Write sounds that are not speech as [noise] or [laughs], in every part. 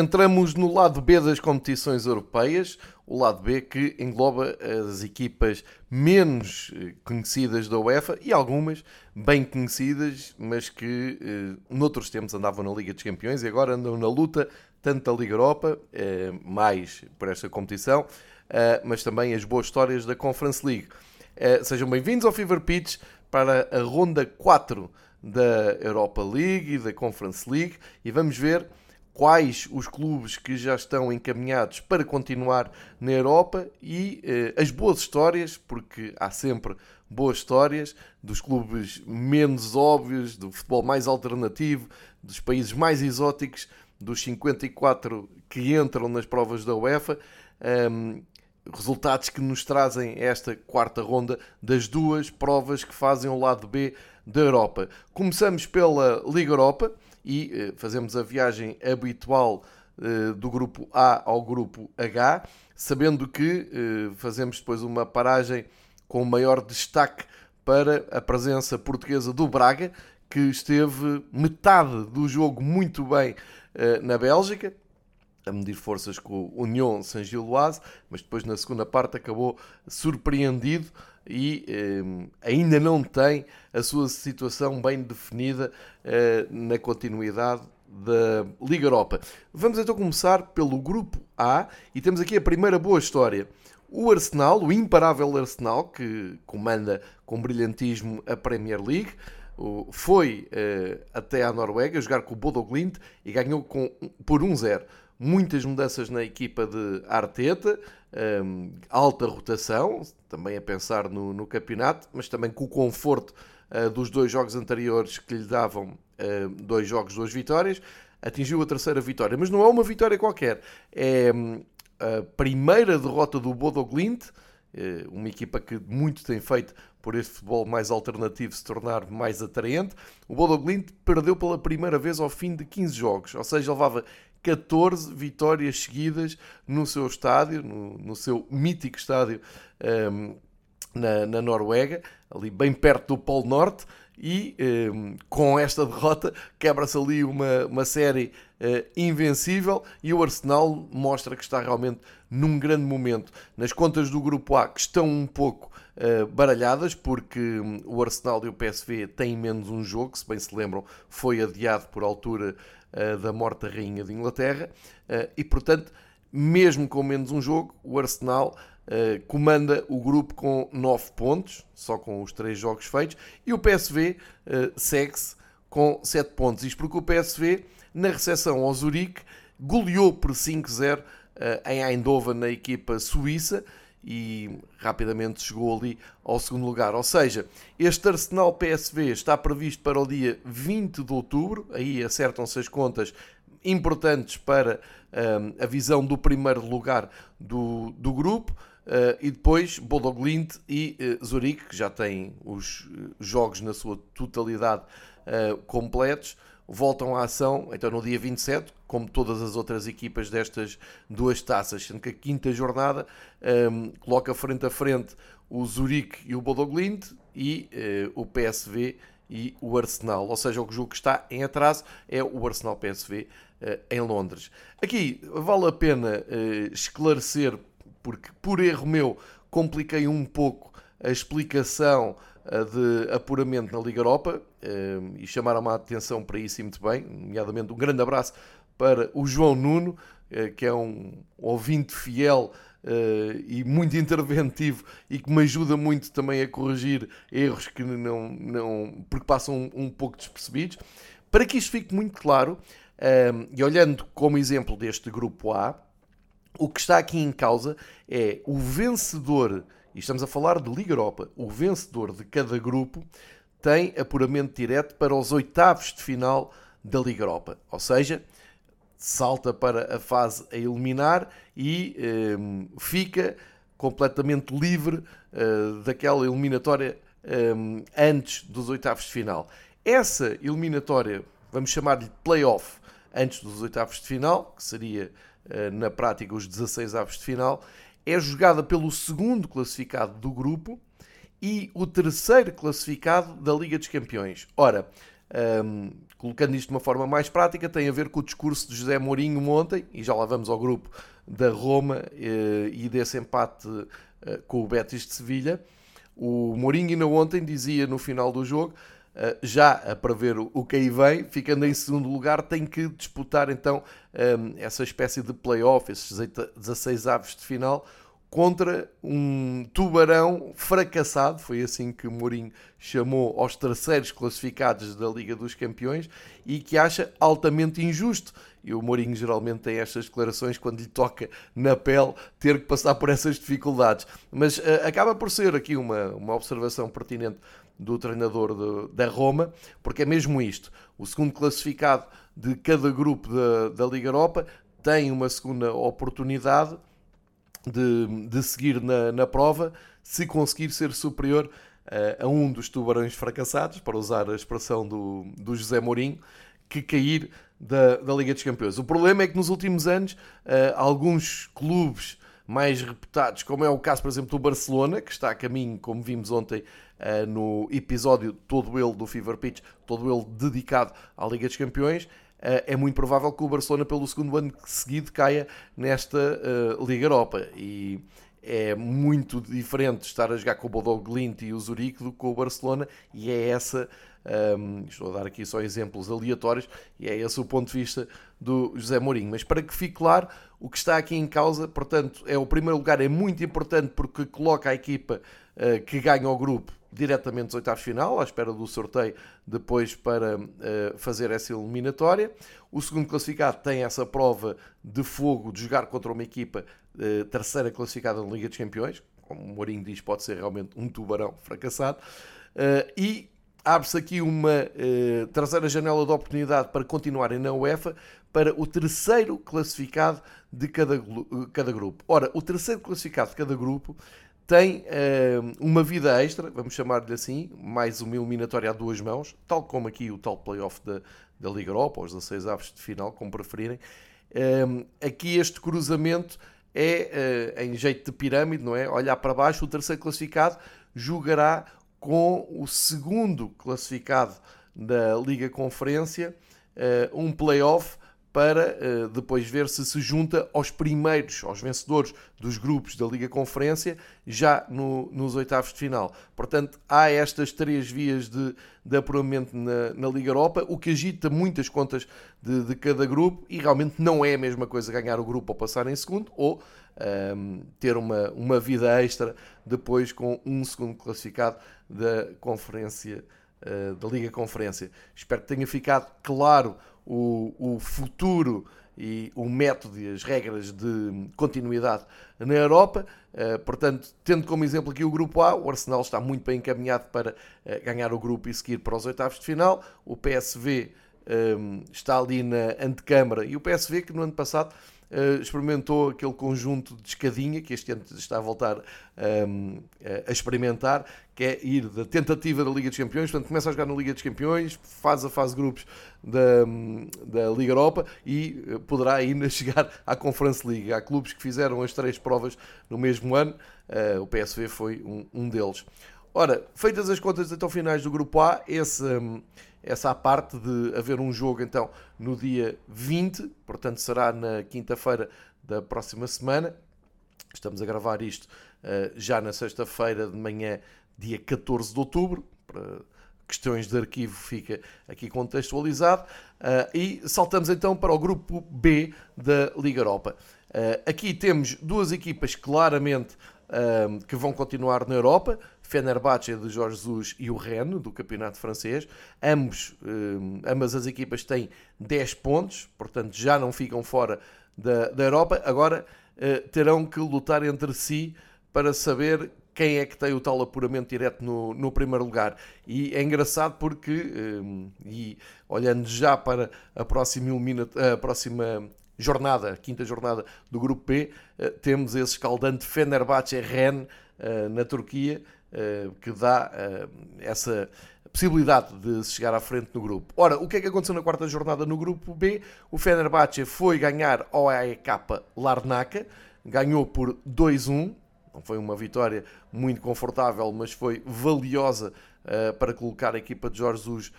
Entramos no lado B das competições europeias, o lado B que engloba as equipas menos eh, conhecidas da UEFA e algumas bem conhecidas, mas que eh, noutros tempos andavam na Liga dos Campeões e agora andam na luta tanto da Liga Europa, eh, mais por esta competição, eh, mas também as boas histórias da Conference League. Eh, sejam bem-vindos ao Fever Pitch para a ronda 4 da Europa League e da Conference League e vamos ver quais os clubes que já estão encaminhados para continuar na Europa e eh, as boas histórias, porque há sempre boas histórias dos clubes menos óbvios, do futebol mais alternativo, dos países mais exóticos, dos 54 que entram nas provas da UEFA. Um, resultados que nos trazem esta quarta ronda das duas provas que fazem o lado B da Europa. Começamos pela Liga Europa e eh, fazemos a viagem habitual eh, do grupo A ao grupo H, sabendo que eh, fazemos depois uma paragem com maior destaque para a presença portuguesa do Braga, que esteve metade do jogo muito bem na Bélgica, a medir forças com o Union Saint-Gilloise, mas depois na segunda parte acabou surpreendido e eh, ainda não tem a sua situação bem definida eh, na continuidade da Liga Europa. Vamos então começar pelo grupo A e temos aqui a primeira boa história. O Arsenal, o imparável Arsenal, que comanda com brilhantismo a Premier League, foi eh, até à Noruega jogar com o Bodo e ganhou com, por 1-0 muitas mudanças na equipa de Arteta, um, alta rotação, também a pensar no, no, campeonato, mas também com o conforto uh, dos dois jogos anteriores que lhe davam uh, dois jogos, duas vitórias, atingiu a terceira vitória. Mas não é uma vitória qualquer, é um, a primeira derrota do Bodo Glint, uh, uma equipa que muito tem feito por este futebol mais alternativo se tornar mais atraente. O Bodo Glint perdeu pela primeira vez ao fim de 15 jogos, ou seja, levava 14 vitórias seguidas no seu estádio, no, no seu mítico estádio um, ehm, na, na, Noruega, ali bem perto do Polo Norte, e um, ehm, com esta derrota quebra-se ali uma, uma série uh, invencível e o Arsenal mostra que está realmente num grande momento. Nas contas do grupo A, que estão um pouco uh, baralhadas, porque um, o Arsenal e o PSV têm menos um jogo, se bem se lembram, foi adiado por altura da morte da Rainha de Inglaterra, uh, e portanto, mesmo com menos um jogo, o Arsenal uh, comanda o grupo com 9 pontos, só com os 3 jogos feitos, e o PSV segue-se com 7 pontos. Isto porque o PSV, na recepção ao Zurique, goleou por 5-0 em Eindhoven na equipa suíça e rapidamente chegou ali ao segundo lugar. Ou seja, este Arsenal PSV está previsto para o dia 20 de outubro, aí acertam-se as contas importantes para um, a visão do primeiro lugar do, do grupo. Uh, e depois Bodo Glint e uh, Zurique, que já têm os uh, jogos na sua totalidade uh, completos voltam à ação, então no dia 27, como todas as outras equipas destas duas taças, sendo que a quinta jornada um, coloca frente a frente o Zurique e o Bodoglind e uh, o PSV e o Arsenal. Ou seja, o jogo que está em atraso é o Arsenal PSV uh, eh, em Londres. Aqui vale a pena uh, esclarecer, porque por erro meu compliquei um pouco a explicação de apuramento na Liga Europa e chamaram a atenção para isso e muito bem, nomeadamente um grande abraço para o João Nuno, eh, que é um ouvinte fiel e muito interventivo e que me ajuda muito também a corrigir erros que não, não porque passam um, pouco despercebidos. Para que isto fique muito claro, e olhando como exemplo deste grupo A, o que está aqui em causa é o vencedor e estamos a falar de Liga Europa, o vencedor de cada grupo tem apuramento direto para os oitavos de final da Liga Europa. Ou seja, salta para a fase a eliminar e um, fica completamente livre uh, daquela eliminatória um, antes dos oitavos de final. Essa eliminatória, vamos chamar-lhe playoff, antes dos oitavos de final, que seria uh, na prática os 16 avos de final, é jogada pelo segundo classificado do grupo e o terceiro classificado da Liga dos Campeões. Ora, um, colocando isto de uma forma mais prática, tem a ver com o discurso de José Mourinho ontem, e já lá vamos ao grupo da Roma eh, e desse empate eh, com o Betis de Sevilha. O Mourinho ainda ontem dizia no final do jogo, já a prever o que aí vem, ficando em segundo lugar, tem que disputar então essa espécie de play-off, esses 16 aves de final, contra um tubarão fracassado, foi assim que Mourinho chamou aos terceiros classificados da Liga dos Campeões e que acha altamente injusto. E o Mourinho geralmente tem estas declarações quando lhe toca na pele ter que passar por essas dificuldades. Mas uh, acaba por ser aqui uma, uma observação pertinente do treinador de, da Roma, porque é mesmo isto. O segundo classificado de cada grupo da, da Liga Europa tem uma segunda oportunidade de, de seguir na, na prova se conseguir ser superior uh, a um dos tubarões fracassados, para usar a expressão do, do José Mourinho, que cair da, da Liga dos Campeões. O problema é que nos últimos anos, uh, alguns clubes mais reputados, como é o caso, por exemplo, do Barcelona, que está a caminho, como vimos ontem uh, no episódio todo ele do Fever Pitch, todo ele dedicado à Liga dos Campeões, uh, é muito provável que o Barcelona, pelo segundo ano seguido, caia nesta uh, Liga Europa. E é muito diferente estar a jogar com o Bodo Glint e o Zurique do que com o Barcelona, e é essa. Um, estou a dar aqui só exemplos aleatórios, e é esse o ponto de vista do José Mourinho. Mas para que fique claro, o que está aqui em causa, portanto, é o primeiro lugar, é muito importante porque coloca a equipa uh, que ganha o grupo diretamente dos oitavos final, à espera do sorteio depois para uh, fazer essa eliminatória. O segundo classificado tem essa prova de fogo de jogar contra uma equipa uh, terceira classificada na Liga dos Campeões, como o Mourinho diz, pode ser realmente um tubarão fracassado. Uh, e abre-se aqui uma terceira janela de oportunidade para continuarem na UEFA para o terceiro classificado de cada, cada grupo. Ora, o terceiro classificado de cada grupo tem uh, uma vida extra, vamos chamar-lhe assim, mais uma eliminatória a duas mãos, tal como aqui o tal playoff da, da Liga Europa, os 16 aves de final, como preferirem. Uh, aqui este cruzamento é uh, em jeito de pirâmide, não é? Olhar para baixo, o terceiro classificado jogará com o segundo classificado da Liga Conferência, um playoff para uh, depois ver se se junta aos primeiros, aos vencedores dos grupos da Liga Conferência, já no, nos oitavos de final. Portanto, há estas três vias de, de apuramento na, na, Liga Europa, o que agita muitas contas de, de, cada grupo e realmente não é a mesma coisa ganhar o grupo ou passar em segundo, ou um, ehm, ter uma, uma vida extra depois com um segundo classificado da Conferência, uh, da Liga Conferência. Espero que tenha ficado claro o, o futuro e o método e as regras de continuidade na Europa. Uh, portanto, tendo como exemplo aqui o grupo A, o Arsenal está muito bem encaminhado para uh, ganhar o grupo e seguir para os oitavos de final. O PSV está ali na antecâmara e o PSV que no ano passado uh, experimentou aquele conjunto de escadinha que este ano está a voltar a experimentar, que é ir da tentativa da Liga dos Campeões, portanto começa a jogar na Liga dos Campeões, faz a fase grupos da, da Liga Europa e eh, poderá ainda [laughs] chegar à Conference League. Há clubes que fizeram as três provas no mesmo ano, uh, o PSV foi um, um deles. Ora, feitas as contas então finais do grupo A, esse, essa a parte de haver um jogo então no dia 20, portanto será na quinta-feira da próxima semana. Estamos a gravar isto uh, já na sexta-feira de manhã, dia 14 de outubro, para questões de arquivo fica aqui contextualizado. Uh, e saltamos então para o grupo B da Liga Europa. Uh, aqui temos duas equipas claramente que vão continuar na Europa. Fenerbahçe de Jorge Jesus e o Rennes do campeonato francês. Ambos, ambas as equipas têm 10 pontos, portanto já não ficam fora da, da Europa. Agora uh, terão que lutar entre si para saber quem é que tem o tal apuramento direto no, no primeiro lugar. E é engraçado porque, e olhando já para a próxima, a próxima jornada, a quinta jornada do Grupo P, eh, temos esse escaldante Fenerbahçe Ren eh, na Turquia, eh, que dá essa possibilidade de se chegar à frente no grupo. Ora, o que é que aconteceu na quarta jornada no Grupo B? O Fenerbahçe foi ganhar ao AEK Larnaca, ganhou por 2-1, não foi uma vitória muito confortável, mas foi valiosa uh, para colocar a equipa de Jorge Jesus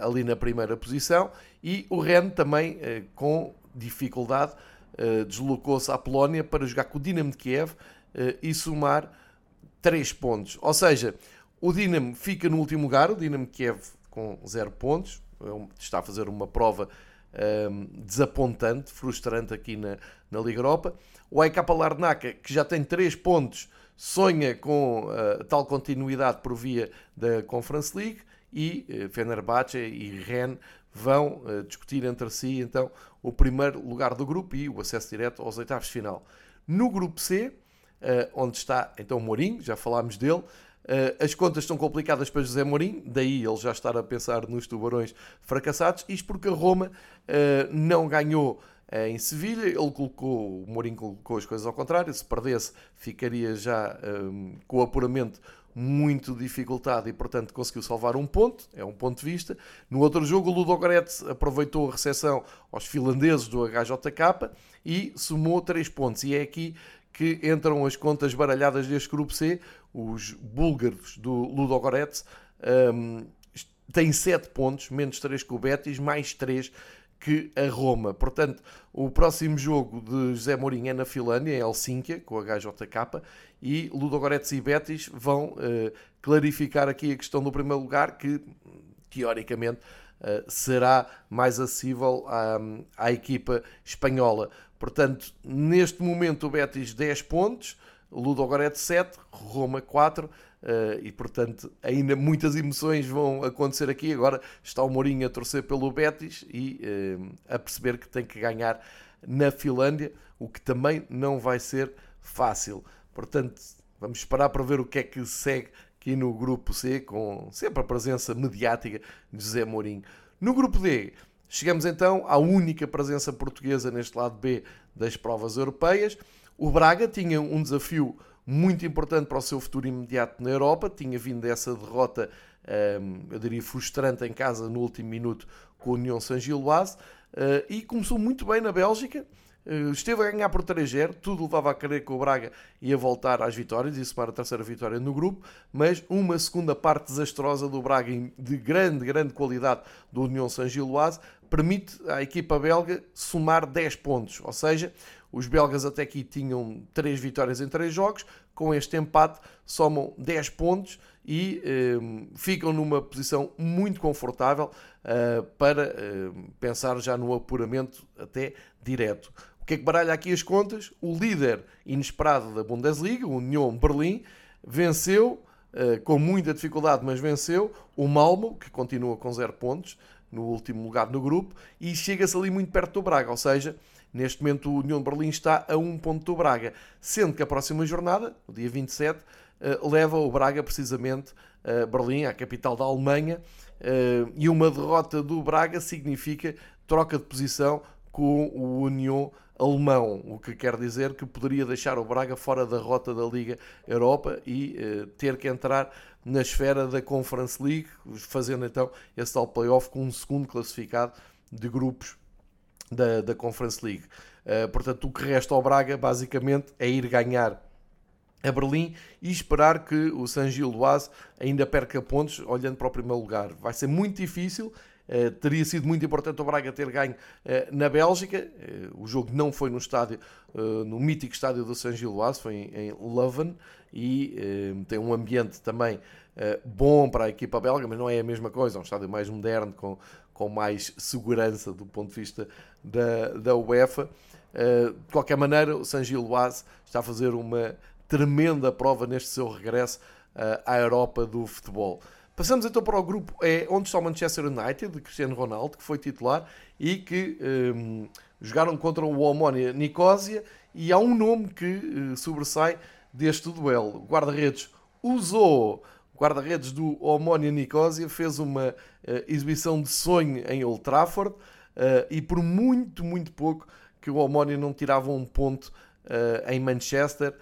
ali na primeira posição. E o Ren também com dificuldade deslocou-se à Polónia para jogar com o Dinamo de Kiev e somar 3 pontos. Ou seja, o Dinamo fica no último lugar, o Dinamo Kiev com 0 pontos, é está a fazer uma prova um, desapontante, frustrante aqui na, na Liga Europa. O AEK Larnaca, que já tem 3 pontos, sonha com uh, tal continuidade por via da Conference League e uh, Fenerbahçe e Rennes vão uh, discutir entre si então o primeiro lugar do grupo e o acesso direto aos oitavos de final. No grupo C, onde está então Mourinho, já falámos dele, Uh, as contas estão complicadas para José Mourinho, daí ele já estar a pensar nos tubarões fracassados. Isto porque a Roma uh, não ganhou em Sevilha. Ele colocou, o Mourinho colocou as coisas ao contrário. Se perdesse, ficaria já um, com o apuramento muito dificultado e, portanto, conseguiu salvar um ponto. É um ponto de vista. No outro jogo, o Ludogorets aproveitou a recepção aos finlandeses do HJK e somou três pontos. E é aqui que entram as contas baralhadas deste grupo C. Os búlgaros do Ludogorets um, têm 7 pontos, menos 3 que o Betis, mais 3 que a Roma. Portanto, o próximo jogo de José Mourinho é na Finlândia, em Helsínquia, com a HJK, e Ludogorets e Betis vão uh, clarificar aqui a questão do primeiro lugar, que teoricamente será mais acessível à, à equipa espanhola. Portanto, neste momento o Betis 10 pontos, o Ludogorets 7, Roma 4, uh, e portanto ainda muitas emoções vão acontecer aqui. Agora está o Mourinho a torcer pelo Betis e uh, a perceber que tem que ganhar na Finlândia, o que também não vai ser fácil. Portanto, vamos esperar para ver o que é que segue aqui no grupo C, com sempre a presença mediática de José Mourinho. No grupo D, Chegamos então à única presença portuguesa neste lado B das provas europeias. O Braga tinha um desafio muito importante para o seu futuro imediato na Europa, tinha vindo dessa derrota, hum, eu diria, frustrante em casa no último minuto com a União Saint-Gilloise eh, e começou muito bem na Bélgica. Eh, esteve a ganhar por 3-0, tudo levava a crer que o Braga ia voltar às vitórias e somar a terceira vitória no grupo, mas uma segunda parte desastrosa do Braga de grande, grande qualidade do União Saint-Gilloise permite à equipa belga somar 10 pontos, ou seja, os belgas até aqui tinham 3 vitórias em 3 jogos, com este empate somam 10 pontos e eh, ficam numa posição muito confortável uh, para uh, pensar já no apuramento até direto. O que é que baralha aqui as contas? O líder inesperado da Bundesliga, o Union Berlim, venceu, uh, com muita dificuldade, mas venceu, o Malmo, que continua com 0 pontos, no último lugar no grupo, e chega-se ali muito perto do Braga, ou seja, neste momento o União Berlim está a um ponto do Braga, sendo que a próxima jornada, o dia 27, eh, leva o Braga precisamente a Berlim, a capital da Alemanha, eh, e uma derrota do Braga significa troca de posição com o União alemão, o que quer dizer que poderia deixar o Braga fora da rota da Liga Europa e uh, ter que entrar na esfera da Conference League, fazendo então esse tal playoff com um segundo classificado de grupos da, da Conference League. Uh, portanto, o que resta ao Braga basicamente é ir ganhar a Berlim e esperar que o San Gilloise ainda perca pontos olhando para o primeiro lugar. Vai ser muito difícil, teria sido muito importante o Braga ter ganho uh, na Bélgica. Uh, o jogo não foi no estádio, no mítico estádio do San Gilloise, foi em, em Leuven e tem um ambiente também bom para a equipa belga, mas não é a mesma coisa. É um estádio mais moderno, com, com mais segurança do ponto de vista da, da UEFA. de qualquer maneira, o San Gilloise está a fazer uma tremenda prova neste seu regresso à Europa do futebol. Passamos então para o grupo E, onde está o Manchester United, de Cristiano Ronaldo, que foi titular e que um, jogaram contra o Omonia Nicosia. E há um nome que uh, sobressai deste duelo. O guarda-redes usou. O guarda-redes do Omonia Nicosia fez uma uh, exibição de sonho em Old Trafford uh, e por muito, muito pouco que o Omonia não tirava um ponto em Manchester.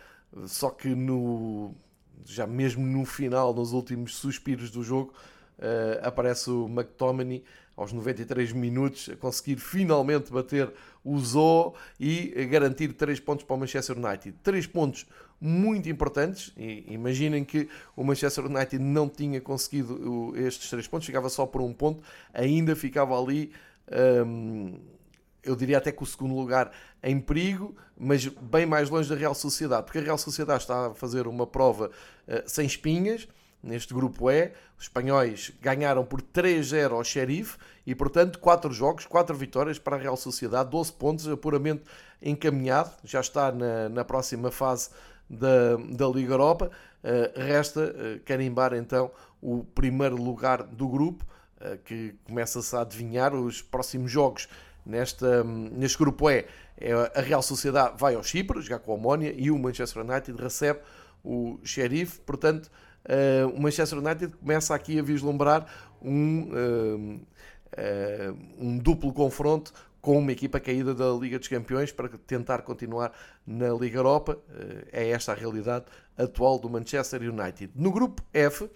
Só que no já mesmo no final, nos últimos suspiros do jogo, uh, aparece o McTominay aos 93 minutos, a conseguir finalmente bater o Zoo e garantir 3 pontos para o Manchester United. 3 pontos muito importantes. E imaginem que o Manchester United não tinha conseguido estes 3 pontos, ficava só por um ponto, ainda ficava ali. Hum, eu diria até que o segundo lugar em perigo, mas bem mais longe da Real Sociedade, porque a Real Sociedade está a fazer uma prova uh, sem espinhas. Neste grupo E, os espanhóis ganharam por 3-0 ao Sheriff e, portanto, 4 jogos, 4 vitórias para a Real Sociedade, 12 pontos, apuramente encaminhado, já está na, na próxima fase da, da Liga Europa. Uh, resta uh, carimbar então o primeiro lugar do grupo, uh, que começa-se a adivinhar os próximos jogos nesta, neste grupo E. É, a Real Sociedade vai ao Chipre, jogar com a Omónia, e o Manchester United recebe o Sheriff, portanto uh, o Manchester United começa aqui a vislumbrar um, uh, uh, um duplo confronto com uma equipa caída da Liga dos Campeões para tentar continuar na Liga Europa. É esta a realidade atual do Manchester United. No grupo F,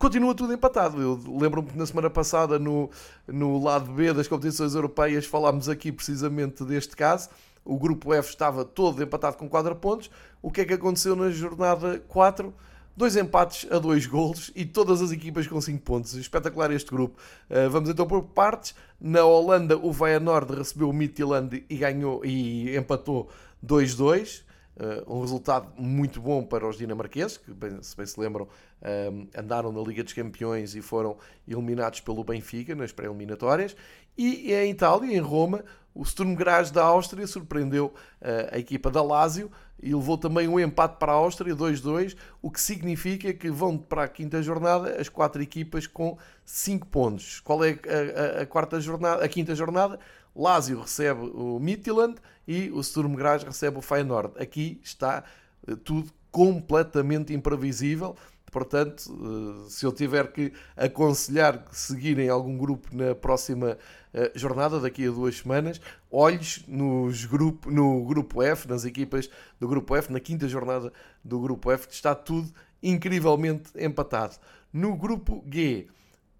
continua tudo empatado. Eu lembro-me que na semana passada, no, no lado B das competições europeias, falámos aqui precisamente deste caso. O grupo F estava todo empatado com 4 pontos. O que é que aconteceu na jornada 4? Dois empates a dois golos e todas as equipas com 5 pontos. Espetacular este grupo. Uh, vamos então por partes. Na Holanda, o Feyenoord recebeu o Midtjylland e ganhou e empatou 2-2. Uh, um resultado muito bom para os dinamarqueses, que, bem, se bem se lembram, uh, andaram na Liga dos Campeões e foram eliminados pelo Benfica nas pré-eliminatórias. E em Itália, em Roma, o Sturm Graz da Áustria surpreendeu uh, a equipa da Lazio e levou também um empate para a Áustria, 2-2, o que significa que vão para a quinta jornada as quatro equipas com 5 pontos. Qual é a, a, a, quarta jornada, a quinta jornada? Lazio recebe o Midtjylland e o Sturm Graz recebe o Feyenoord. Aqui está uh, tudo completamente imprevisível. Portanto, uh, se eu tiver que aconselhar que seguirem algum grupo na próxima eh, jornada daqui a duas semanas. Olhos nos grupo, no grupo F, nas equipas do grupo F, na quinta jornada do grupo F, está tudo incrivelmente empatado. No grupo G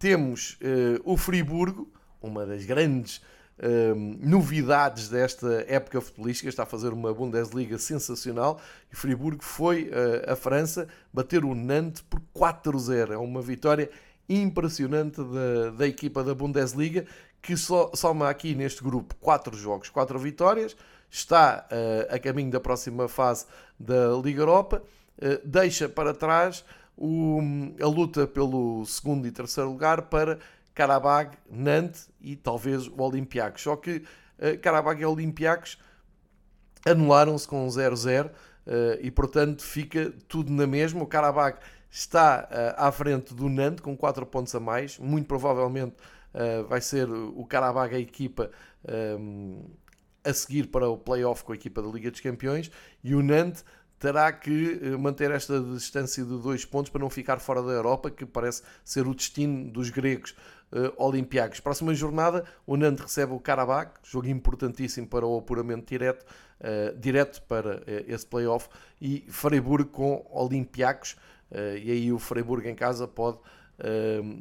temos uh, o Friburgo, uma das grandes uh, novidades desta época futebolística, está a fazer uma Bundesliga sensacional. E Friburgo foi uh, a França bater o Nantes por 4-0. É uma vitória impressionante da, da equipa da Bundesliga que soma aqui neste grupo 4 jogos, 4 vitórias, está uh, a caminho da próxima fase da Liga Europa, uh, deixa para trás o, a luta pelo segundo e terceiro lugar para Karabag, Nantes e talvez o Olympiacos. Só que uh, e Olympiacos anularam-se com 0-0 uh, e portanto fica tudo na mesma. O Karabag está uh, à frente do Nantes com 4 pontos a mais, muito provavelmente uh, vai ser o Carabag a equipa um, a seguir para o playoff com a equipa da Liga dos Campeões e o Nantes terá que eh, manter esta distância de dois pontos para não ficar fora da Europa, que parece ser o destino dos gregos uh, olimpiacos. Próxima jornada, o Nantes recebe o Karabakh, jogo importantíssimo para o apuramento direto, uh, direto para uh, esse playoff, e Freiburg com Olympiacos, uh, e aí o Freiburg em casa pode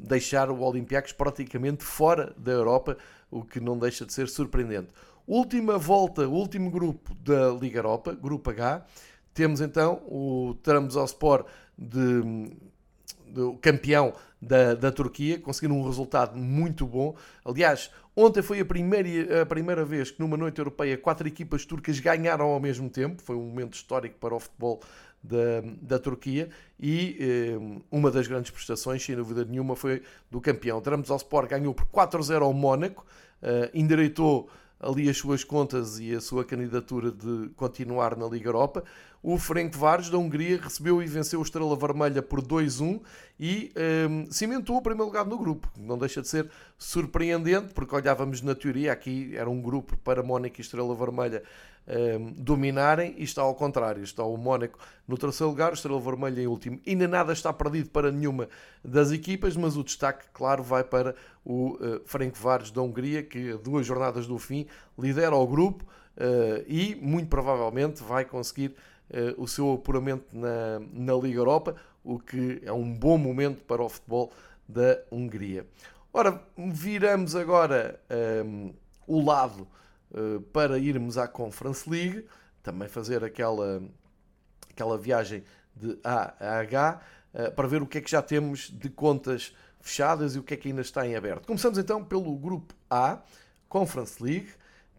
deixar o Olympiacos praticamente fora da Europa, o que não deixa de ser surpreendente. Última volta, último grupo da Liga Europa, Grupo H. Temos então o Trabzonspor de, de campeão da, da Turquia, conseguindo um resultado muito bom. Aliás, ontem foi a primeira, a primeira vez que numa noite europeia quatro equipas turcas ganharam ao mesmo tempo. Foi um momento histórico para o futebol da, da Turquia e eh, uma das grandes prestações, sem dúvida nenhuma, foi do campeão. Trabzonspor ganhou por 4-0 ao Mónaco, eh, endireitou ali as suas contas e a sua candidatura de continuar na Liga Europa. O Frank Vares da Hungria recebeu e venceu o Estrela Vermelha por 2-1 e um, cimentou o primeiro lugar no grupo. Não deixa de ser surpreendente, porque olhávamos na teoria, aqui era um grupo para Mónaco e Estrela Vermelha um, dominarem e está ao contrário. Está o Mónaco no terceiro lugar, Estrela Vermelha em último. Ainda nada está perdido para nenhuma das equipas, mas o destaque, claro, vai para o uh, Frank Vares da Hungria, que duas jornadas do fim lidera o grupo uh, e muito provavelmente vai conseguir o seu apuramento na, na Liga Europa, o que é um bom momento para o futebol da Hungria. Ora, viramos agora um, o lado uh, para irmos à Conference League, também fazer aquela, aquela viagem de A a H, uh, para ver o que é que já temos de contas fechadas e o que é que ainda está em aberto. Começamos então pelo grupo A, Conference League.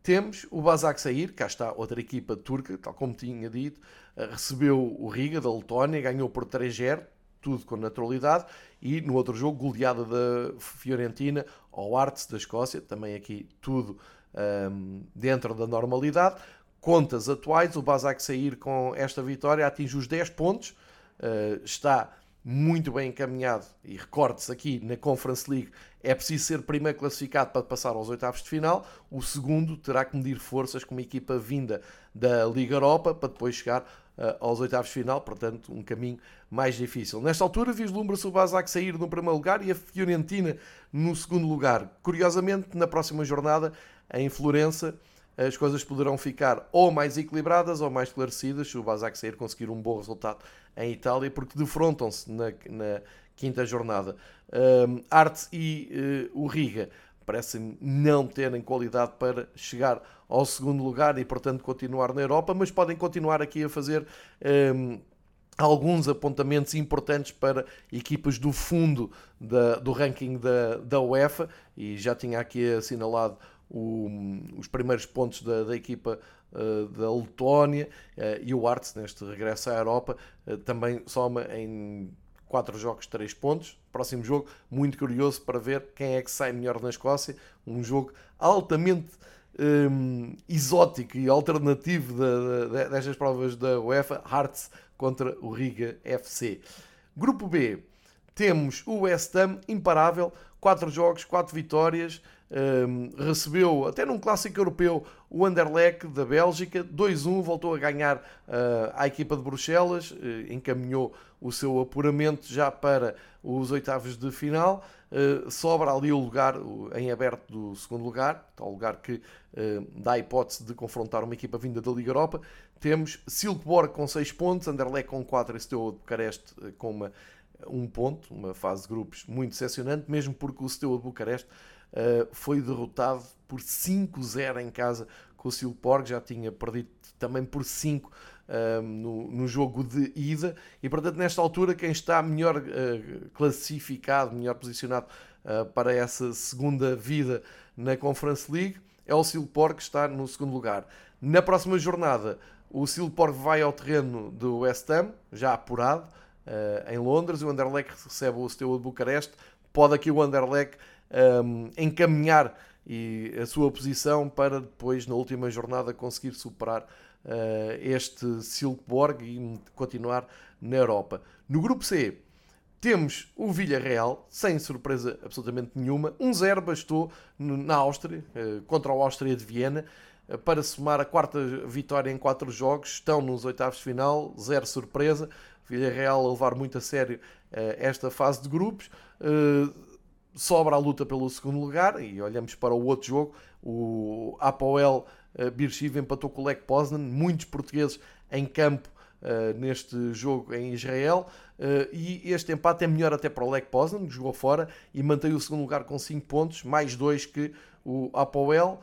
Temos o Basak Sair, cá está outra equipa turca, tal como tinha dito, uh, recebeu o Riga da Letónia, ganhou por 3-0, tudo com naturalidade, e no outro jogo, goleada da Fiorentina ao Arts da Escócia, também aqui tudo um, dentro da normalidade. Contas atuais, o Basak sair com esta vitória atinge os 10 pontos, uh, está muito bem encaminhado e recorde-se aqui na Conference League é preciso ser primeiro classificado para passar aos oitavos de final, o segundo terá que medir forças com uma equipa vinda da Liga Europa para depois chegar uh, aos oitavos de final, portanto um caminho mais difícil. Nesta altura vislumbra-se o Basak sair no primeiro lugar e a Fiorentina no segundo lugar. Curiosamente, na próxima jornada em Florença, as coisas poderão ficar ou mais equilibradas ou mais esclarecidas se o Basak sair conseguir um bom resultado em Itália, porque defrontam-se na, na, quinta jornada. Um, Arte e uh, o Riga parecem não terem qualidade para chegar ao segundo lugar e, portanto, continuar na Europa, mas podem continuar aqui a fazer. Um, alguns apontamentos importantes para equipas do fundo da, do ranking da, da UEFA e já tinha aqui assinalado o, os primeiros pontos da, da equipa da Letónia uh, e o Arts, neste regresso à Europa, uh, também soma em 4 jogos 3 pontos. Próximo jogo, muito curioso para ver quem é que sai melhor na Escócia. Um jogo altamente um, exótico e alternativo de, de, destas provas da UEFA, Hearts contra o Riga FC. Grupo B, temos o West Ham imparável, 4 jogos, 4 vitórias, um, recebeu, até num clássico europeu, o Anderlecht da Bélgica, 2-1, voltou a ganhar uh, equipa de Bruxelas, uh, encaminhou o seu apuramento já para os oitavos de final. Uh, sobra ali o lugar em aberto do segundo lugar, tal lugar que dá a hipótese de confrontar uma equipa vinda da Liga Europa. Temos Silkeborg com 6 pontos, Anderlecht com 4 e Steaua de Bucareste com uma, um ponto, uma fase de grupos muito decepcionante, mesmo porque o Steaua de Bucareste uh, foi derrotado por 5-0 em casa com o Silporg, já tinha perdido também por 5 uh, no, no, jogo de ida, e portanto, nesta altura, quem está melhor uh, classificado, melhor posicionado para essa segunda vida na Conference League é o Silporg, que está no segundo lugar. Na próxima jornada, o Silporg vai ao terreno do West Ham, já apurado, em Londres, o Anderlecht recebe o Steaua de Bucareste. Pode aqui o Anderlecht um, encaminhar e a sua posição para depois, na última jornada, conseguir superar uh, este Silkeborg e continuar na Europa. No grupo C, temos o Villarreal, sem surpresa absolutamente nenhuma. 1-0 um bastou na Áustria, uh, contra o Áustria de Viena, uh, para somar a quarta vitória em quatro jogos. Estão nos oitavos de final, zero surpresa. Villarreal a levar muito a sério esta fase de grupos sobra a luta pelo segundo lugar e olhamos para o outro jogo, o Apoel uh, empatou com o Lech Poznan, muitos portugueses em campo uh, neste jogo em Israel uh, e este empate é melhor até para o Lech Poznan, que jogou fora e mantém o segundo lugar com 5 pontos, mais 2 que o Apoel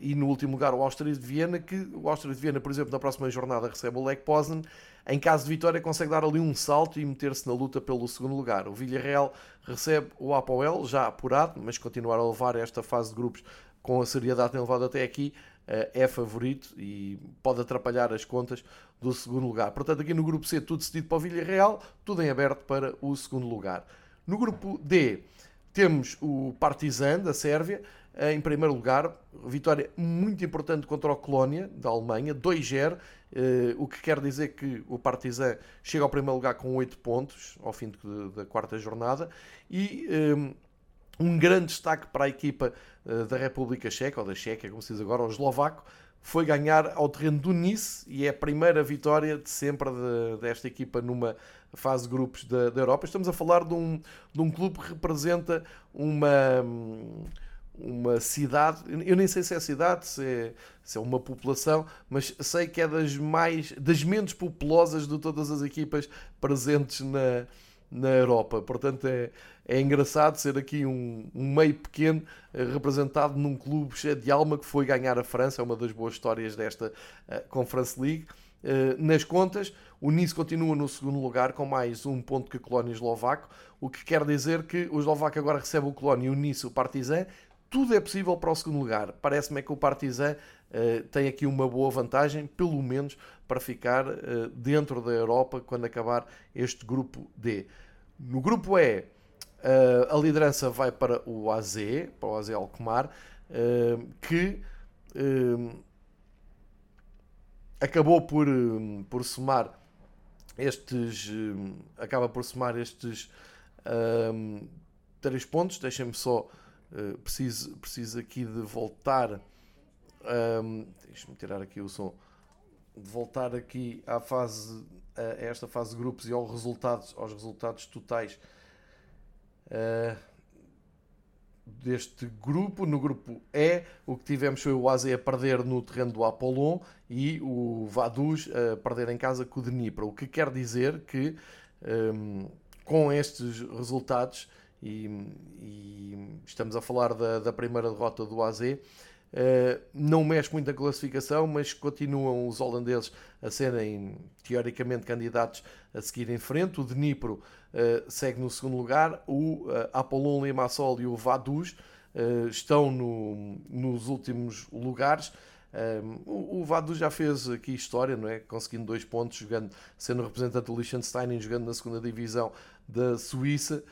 e no último lugar o Áustria de Viena, que o Áustria de Viena, por exemplo, na próxima jornada recebe o Lech Poznan em caso de vitória, consegue dar ali um salto e meter-se na luta pelo segundo lugar. O Villarreal recebe o Apoel, já apurado, mas continuar a levar esta fase de grupos com a seriedade que tem levado até aqui, eh, é favorito e pode atrapalhar as contas do segundo lugar. Portanto, aqui no grupo C, tudo cedido para o Villarreal, tudo em aberto para o segundo lugar. No grupo D, temos o Partizan da Sérvia, em primeiro lugar, vitória muito importante contra o Colónia da Alemanha, 2-0, eh, o que quer dizer que o Partizan chega ao primeiro lugar com 8 pontos ao fim da quarta jornada. E eh, um grande destaque para a equipa uh, da República Checa, ou da Checa, como se diz agora, o eslovaco, foi ganhar ao terreno do Nice e é a primeira vitória de sempre de, desta equipa numa fase de grupos da, da Europa. Estamos a falar de um, de um clube que representa uma. Um, uma cidade, eu nem sei se é cidade, se é, se é uma população, mas sei que é das mais das menos populosas de todas as equipas presentes na, na Europa. Portanto, é, é engraçado ser aqui um, um meio pequeno eh, representado num clube cheio de alma que foi ganhar a França. É uma das boas histórias desta uh, Conference League. Uh, nas contas, o Nice continua no segundo lugar com mais um ponto que o Colónia Eslovaco, o que quer dizer que o Eslovaco agora recebe o Colónia e o Nice o Partizan. Tudo é possível para o segundo lugar. Parece-me é que o Partizan uh, tem aqui uma boa vantagem, pelo menos para ficar uh, dentro da Europa quando acabar este grupo D. No grupo E, uh, a liderança vai para o AZ, para o AZ Alkmaar, que acabou por, por somar estes acaba por somar estes um, três pontos. Deixem-me só uh, preciso, preciso aqui de voltar um, deixa-me tirar aqui o som de voltar aqui à fase a esta fase de grupos e aos resultados, aos resultados totais uh, deste grupo. No grupo E, o que tivemos foi o Aze a perder no terreno do Apollon e o Vaduz a perder em casa com o Dnipro. O que quer dizer que um, com estes resultados, e, e, estamos a falar da, da primeira derrota do AZ, Uh, não mexe muito a classificação, mas continuam os holandeses a serem teoricamente candidatos a seguir em frente. O Dnipro uh, segue no segundo lugar, o uh, Apollon Limassol e o Vaduz estão no, nos últimos lugares. o, o Vaduz já fez aqui história, não é? Conseguindo dois pontos, jogando, sendo representante do Liechtenstein e jogando na segunda divisão da Suíça.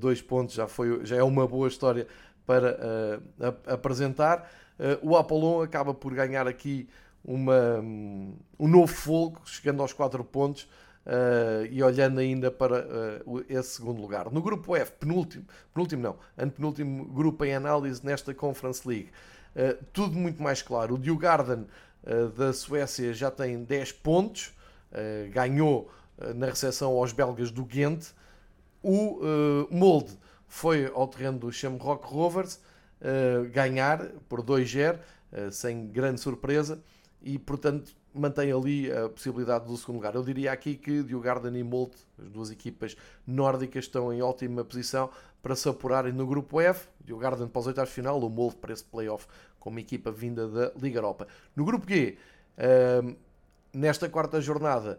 dois pontos já, foi, já é uma boa história para apresentar. Uh, o Apollon acaba por ganhar aqui uma, um novo fogo, chegando aos 4 pontos uh, e olhando ainda para uh, esse segundo lugar. No grupo F, penúltimo, penúltimo não, antepenúltimo grupo em análise nesta Conference League. tudo muito mais claro. O Djurgården da Suécia já tem 10 pontos, ganhou na recepção aos belgas do Ghent. O Molde foi ao terreno do Shamrock Rovers uh, ganhar por 2-0, uh, eh, sem grande surpresa, e portanto mantém ali a possibilidade do segundo lugar. Eu diria aqui que Diogarden e Molt, as duas equipas nórdicas, estão em ótima posição para se apurarem no grupo F. Diogarden para os oitavos de final, o Molt para esse playoff como equipa vinda da Liga Europa. No grupo G, uh, nesta quarta jornada,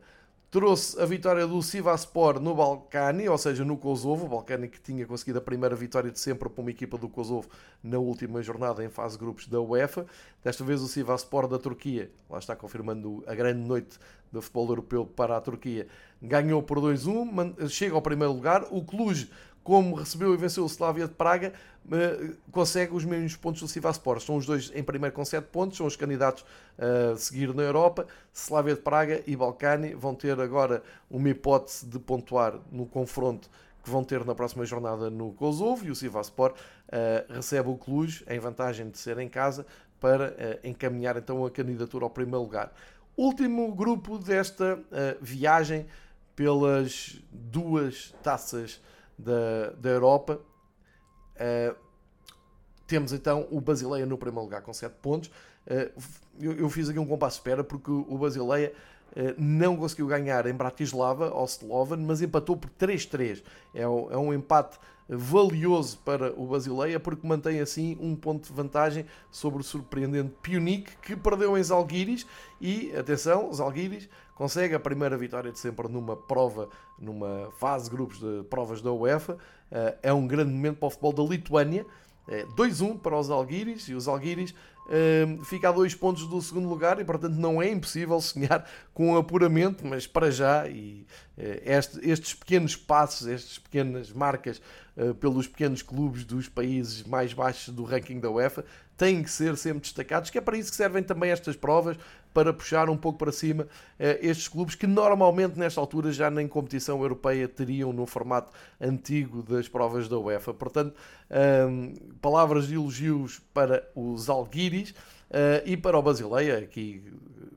trouxe a vitória do Sivaspor no Balcani, ou seja, no Kosovo. O Balcani que tinha conseguido a primeira vitória de sempre para uma equipa do Kosovo na última jornada em fase grupos da UEFA. Desta vez o Sivaspor da Turquia, lá está confirmando a grande noite do futebol europeu para a Turquia, ganhou por 2-1, chega ao primeiro lugar. O Cluj como recebeu e venceu o Slavia de Praga, eh, consegue os mesmos pontos do Sivaspor. São os dois em primeiro com 7 pontos, são os candidatos a seguir na Europa. Slavia de Praga e Balcani vão ter agora uma hipótese de pontuar no confronto que vão ter na próxima jornada no Kosovo e o Sivaspor uh, recebe o Cluj em vantagem de ser em casa para encaminhar então a candidatura ao primeiro lugar. Último grupo desta viagem pelas duas taças da, da Europa. Uh, temos então o Basileia no primeiro lugar com 7 pontos. Uh, eu, eu, fiz aqui um compasso de espera porque o Basileia não conseguiu ganhar em Bratislava ao Slovan, mas empatou por 3-3. É, é, um empate valioso para o Basileia porque mantém assim um ponto de vantagem sobre o surpreendente Pionic que perdeu em Zalgiris e, atenção, Zalgiris consegue a primeira vitória de sempre numa prova, numa fase de grupos de provas da UEFA. Eh, é um grande momento para o futebol da Lituânia. 2-1 é para os Alguiris e os Alguiris fica a dois pontos do segundo lugar e portanto não é impossível sonhar com apuramento, mas para já e uh, este, estes pequenos passos, estas pequenas marcas uh, pelos pequenos clubes dos países mais baixos do ranking da UEFA têm que ser sempre destacados, que é para isso que servem também estas provas, para puxar um pouco para cima eh, estes clubes que normalmente nesta altura já nem competição europeia teriam no formato antigo das provas da UEFA. Portanto, palavras de elogios para os Alguiris eh, e para o Basileia, aqui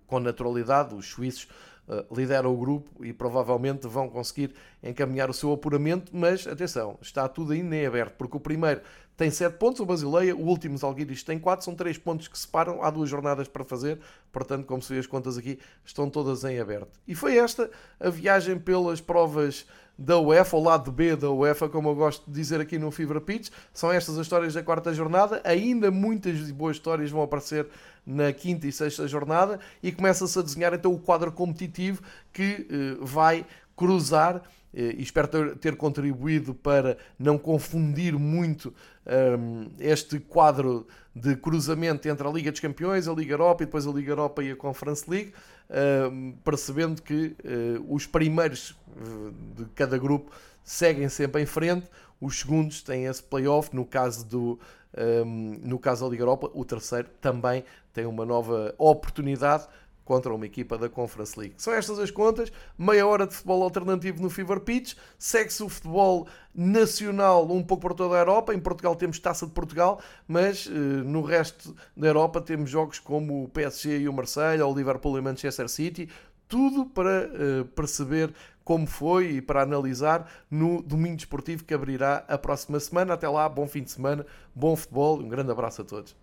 com naturalidade, os suíços eh, lideram o grupo e provavelmente vão conseguir encaminhar o seu apuramento, mas atenção, está tudo ainda em aberto, porque o primeiro tem 7 pontos, o Basileia, o último Zalgiris tem 4, são 3 pontos que separam, há duas jornadas para fazer, portanto, como se vê as contas aqui, estão todas em aberto. E foi esta a viagem pelas provas da UEFA, o lado B da UEFA, como eu gosto de dizer aqui no Fever Pitch. São estas as histórias da quarta jornada. Ainda muitas boas histórias vão aparecer na quinta e sexta jornada e começa-se a desenhar então o quadro competitivo que uh, vai cruzar eh, e espero ter, contribuído para não confundir muito um, este quadro de cruzamento entre a Liga dos Campeões, a Liga Europa e depois a Liga Europa e a Conference League, um, percebendo que uh, os primeiros uh, de cada grupo seguem sempre em frente, os segundos têm esse playoff, no caso do um, no caso da Liga Europa, o terceiro também tem uma nova oportunidade contra uma equipa da Conference League. São estas as contas, meia hora de futebol alternativo no Fever Pitch, segue-se o futebol nacional um pouco por toda a Europa, em Portugal temos Taça de Portugal, mas uh, no resto da Europa temos jogos como o PSG e o Marseille, ou o Liverpool e o Manchester City, tudo para uh, perceber como foi e para analisar no Domingo Desportivo que abrirá a próxima semana. Até lá, bom fim de semana, bom futebol um grande abraço a todos.